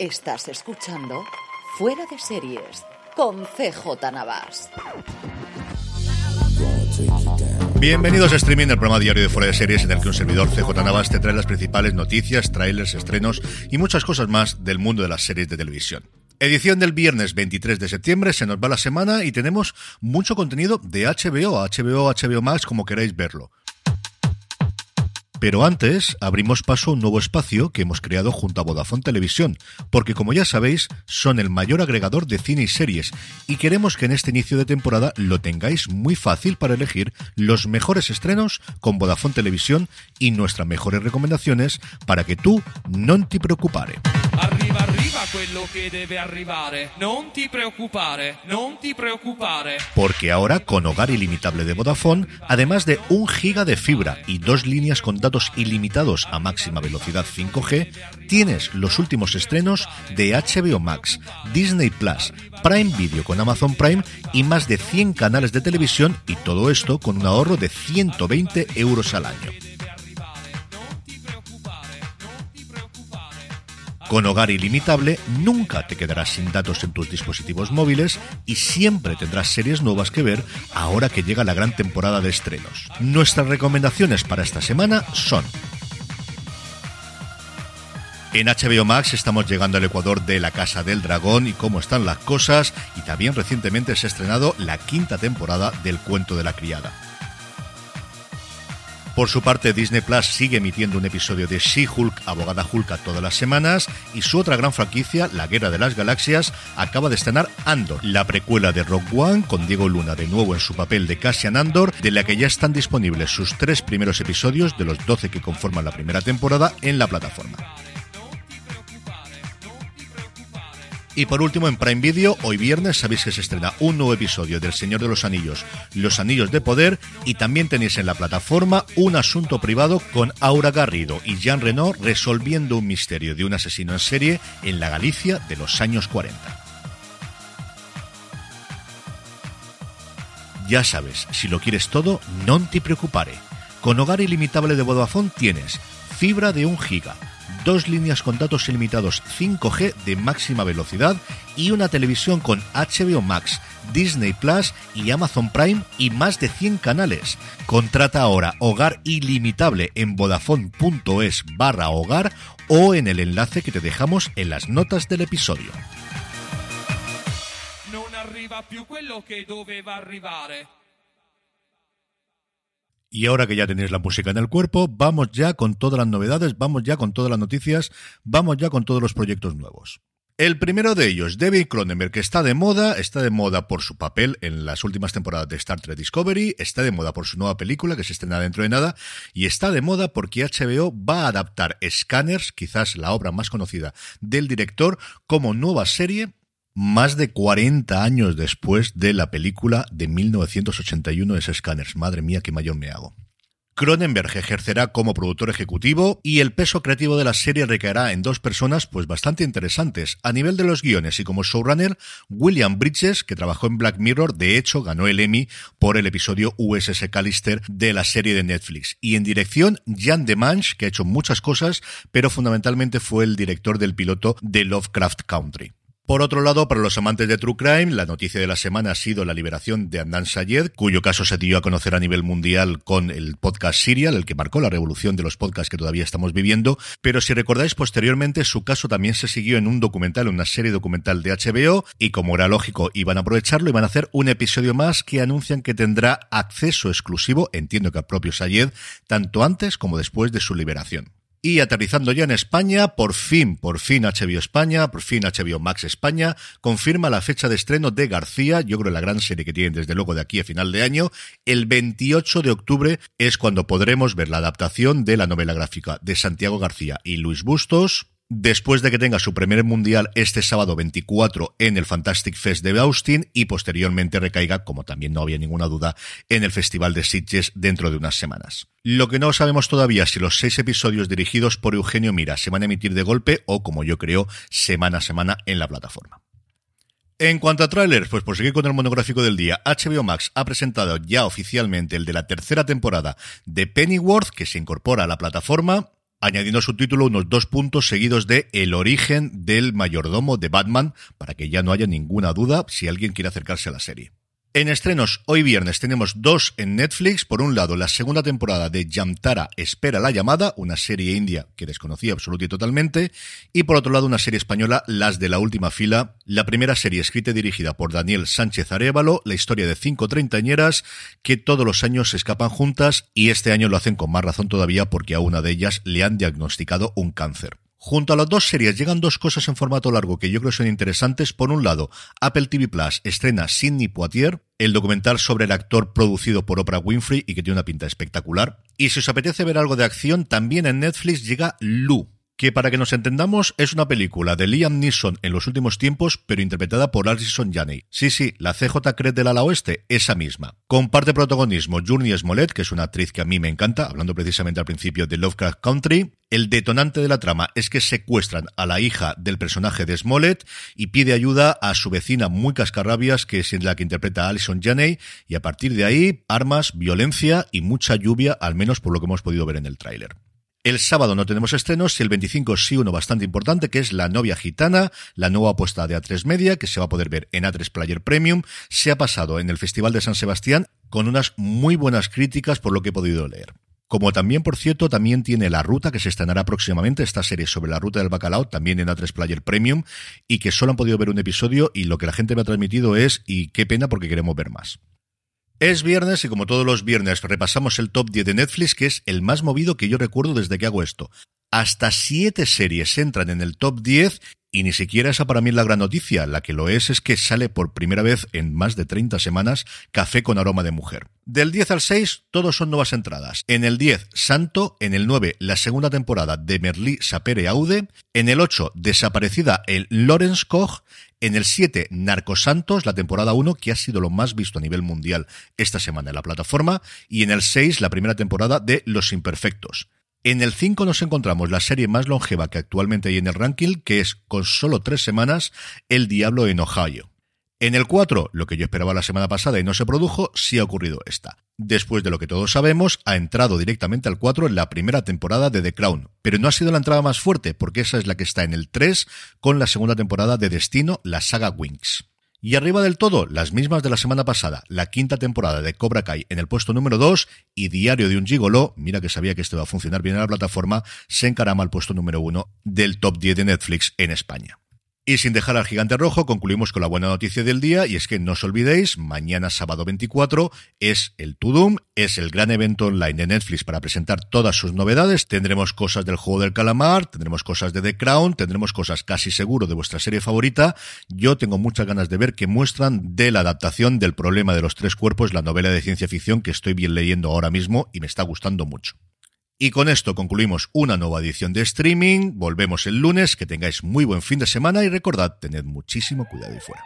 Estás escuchando Fuera de Series con CJ Navas. Bienvenidos a Streaming, el programa diario de Fuera de Series en el que un servidor CJ Navas te trae las principales noticias, trailers, estrenos y muchas cosas más del mundo de las series de televisión. Edición del viernes 23 de septiembre, se nos va la semana y tenemos mucho contenido de HBO, HBO, HBO Max, como queráis verlo. Pero antes abrimos paso a un nuevo espacio que hemos creado junto a Vodafone Televisión, porque como ya sabéis, son el mayor agregador de cine y series, y queremos que en este inicio de temporada lo tengáis muy fácil para elegir los mejores estrenos con Vodafone Televisión y nuestras mejores recomendaciones para que tú no te preocupare. Arriva quello arrivare. Non ti preoccupare, non ti. Porque ahora con Hogar Ilimitable de Vodafone, además de un giga de fibra y dos líneas con datos ilimitados a máxima velocidad 5G, tienes los últimos estrenos de HBO Max, Disney Plus, Prime Video con Amazon Prime y más de 100 canales de televisión y todo esto con un ahorro de 120 euros al año. Con Hogar Ilimitable nunca te quedarás sin datos en tus dispositivos móviles y siempre tendrás series nuevas que ver ahora que llega la gran temporada de estrenos. Nuestras recomendaciones para esta semana son en HBO Max estamos llegando al Ecuador de La Casa del Dragón y cómo están las cosas y también recientemente se ha estrenado la quinta temporada del Cuento de la Criada. Por su parte, Disney Plus sigue emitiendo un episodio de She-Hulk, Abogada Hulk, todas las semanas, y su otra gran franquicia, La Guerra de las Galaxias, acaba de estrenar Andor, la precuela de Rock One, con Diego Luna de nuevo en su papel de Cassian Andor, de la que ya están disponibles sus tres primeros episodios de los 12 que conforman la primera temporada en la plataforma. Y por último, en Prime Video, hoy viernes sabéis que se estrena un nuevo episodio del Señor de los Anillos, Los Anillos de Poder, y también tenéis en la plataforma un asunto privado con Aura Garrido y Jean Reno resolviendo un misterio de un asesino en serie en la Galicia de los años 40. Ya sabes, si lo quieres todo, no te preocupare. Con Hogar Ilimitable de Vodafone tienes fibra de 1 giga, dos líneas con datos ilimitados 5G de máxima velocidad y una televisión con HBO Max, Disney Plus y Amazon Prime y más de 100 canales. Contrata ahora Hogar Ilimitable en vodafone.es barra hogar o en el enlace que te dejamos en las notas del episodio. Y ahora que ya tenéis la música en el cuerpo, vamos ya con todas las novedades, vamos ya con todas las noticias, vamos ya con todos los proyectos nuevos. El primero de ellos, David Cronenberg, que está de moda, está de moda por su papel en las últimas temporadas de Star Trek Discovery, está de moda por su nueva película que se estrena dentro de nada, y está de moda porque HBO va a adaptar Scanners, quizás la obra más conocida del director, como nueva serie más de 40 años después de la película de 1981 de Scanners. Madre mía, qué mayor me hago. Cronenberg ejercerá como productor ejecutivo y el peso creativo de la serie recaerá en dos personas pues bastante interesantes. A nivel de los guiones y como showrunner, William Bridges, que trabajó en Black Mirror, de hecho ganó el Emmy por el episodio USS Callister de la serie de Netflix. Y en dirección, Jan Demange, que ha hecho muchas cosas, pero fundamentalmente fue el director del piloto de Lovecraft Country. Por otro lado, para los amantes de True Crime, la noticia de la semana ha sido la liberación de Adnan Sayed, cuyo caso se dio a conocer a nivel mundial con el podcast Serial, el que marcó la revolución de los podcasts que todavía estamos viviendo. Pero si recordáis, posteriormente su caso también se siguió en un documental, en una serie documental de HBO, y como era lógico, iban a aprovecharlo y van a hacer un episodio más que anuncian que tendrá acceso exclusivo, entiendo que a propio Sayed, tanto antes como después de su liberación. Y aterrizando ya en España, por fin, por fin HBO España, por fin HBO Max España, confirma la fecha de estreno de García, yo creo la gran serie que tienen desde luego de aquí a final de año. El 28 de octubre es cuando podremos ver la adaptación de la novela gráfica de Santiago García y Luis Bustos, después de que tenga su primer mundial este sábado 24 en el Fantastic Fest de Austin y posteriormente recaiga, como también no había ninguna duda, en el Festival de Sitges dentro de unas semanas. Lo que no sabemos todavía es si los seis episodios dirigidos por Eugenio Mira se van a emitir de golpe o, como yo creo, semana a semana en la plataforma. En cuanto a trailers, pues por seguir con el monográfico del día, HBO Max ha presentado ya oficialmente el de la tercera temporada de Pennyworth, que se incorpora a la plataforma. Añadiendo su título unos dos puntos seguidos de El origen del mayordomo de Batman, para que ya no haya ninguna duda si alguien quiere acercarse a la serie. En estrenos, hoy viernes tenemos dos en Netflix. Por un lado, la segunda temporada de Yamtara Espera la llamada, una serie india que desconocía absolutamente y totalmente. Y por otro lado, una serie española, Las de la última fila, la primera serie escrita y dirigida por Daniel Sánchez Arevalo, la historia de cinco treintañeras que todos los años se escapan juntas y este año lo hacen con más razón todavía porque a una de ellas le han diagnosticado un cáncer. Junto a las dos series llegan dos cosas en formato largo que yo creo son interesantes. Por un lado, Apple TV Plus estrena Sidney Poitier, el documental sobre el actor producido por Oprah Winfrey y que tiene una pinta espectacular. Y si os apetece ver algo de acción, también en Netflix llega Lu, que para que nos entendamos es una película de Liam Neeson en los últimos tiempos, pero interpretada por Alison Janney. Sí, sí, la CJ Cred del ala oeste, esa misma. Comparte protagonismo Journey Smollett, que es una actriz que a mí me encanta, hablando precisamente al principio de Lovecraft Country. El detonante de la trama es que secuestran a la hija del personaje de Smollett y pide ayuda a su vecina muy cascarrabias, que es la que interpreta a Alison Janney, y a partir de ahí, armas, violencia y mucha lluvia, al menos por lo que hemos podido ver en el tráiler. El sábado no tenemos estrenos y el 25 sí uno bastante importante que es La novia gitana, la nueva apuesta de A3 Media que se va a poder ver en A3 Player Premium. Se ha pasado en el Festival de San Sebastián con unas muy buenas críticas por lo que he podido leer. Como también, por cierto, también tiene La Ruta, que se estrenará próximamente, esta serie sobre la ruta del bacalao, también en A3 Player Premium, y que solo han podido ver un episodio y lo que la gente me ha transmitido es, y qué pena porque queremos ver más. Es viernes y como todos los viernes repasamos el top 10 de Netflix, que es el más movido que yo recuerdo desde que hago esto. Hasta siete series entran en el top 10 y ni siquiera esa para mí es la gran noticia. La que lo es es que sale por primera vez en más de 30 semanas Café con aroma de mujer. Del 10 al 6, todos son nuevas entradas. En el 10, Santo. En el 9, la segunda temporada de Merlí Sapere Aude. En el 8, desaparecida el Lorenz Koch. En el 7, Narcosantos, la temporada 1, que ha sido lo más visto a nivel mundial esta semana en la plataforma. Y en el 6, la primera temporada de Los Imperfectos. En el 5 nos encontramos la serie más longeva que actualmente hay en el ranking, que es, con solo tres semanas, El Diablo en Ohio. En el 4, lo que yo esperaba la semana pasada y no se produjo, sí ha ocurrido esta. Después de lo que todos sabemos, ha entrado directamente al 4 en la primera temporada de The Crown, pero no ha sido la entrada más fuerte, porque esa es la que está en el 3 con la segunda temporada de Destino, la saga Wings. Y arriba del todo, las mismas de la semana pasada, la quinta temporada de Cobra Kai en el puesto número 2 y Diario de un Gigolo, mira que sabía que esto iba a funcionar bien en la plataforma, se encarama al puesto número 1 del top 10 de Netflix en España. Y sin dejar al gigante rojo, concluimos con la buena noticia del día, y es que no os olvidéis, mañana sábado 24 es el Tudum, es el gran evento online de Netflix para presentar todas sus novedades. Tendremos cosas del juego del calamar, tendremos cosas de The Crown, tendremos cosas casi seguro de vuestra serie favorita. Yo tengo muchas ganas de ver qué muestran de la adaptación del problema de los tres cuerpos, la novela de ciencia ficción que estoy bien leyendo ahora mismo y me está gustando mucho. Y con esto concluimos una nueva edición de streaming. Volvemos el lunes. Que tengáis muy buen fin de semana y recordad, tened muchísimo cuidado y fuera.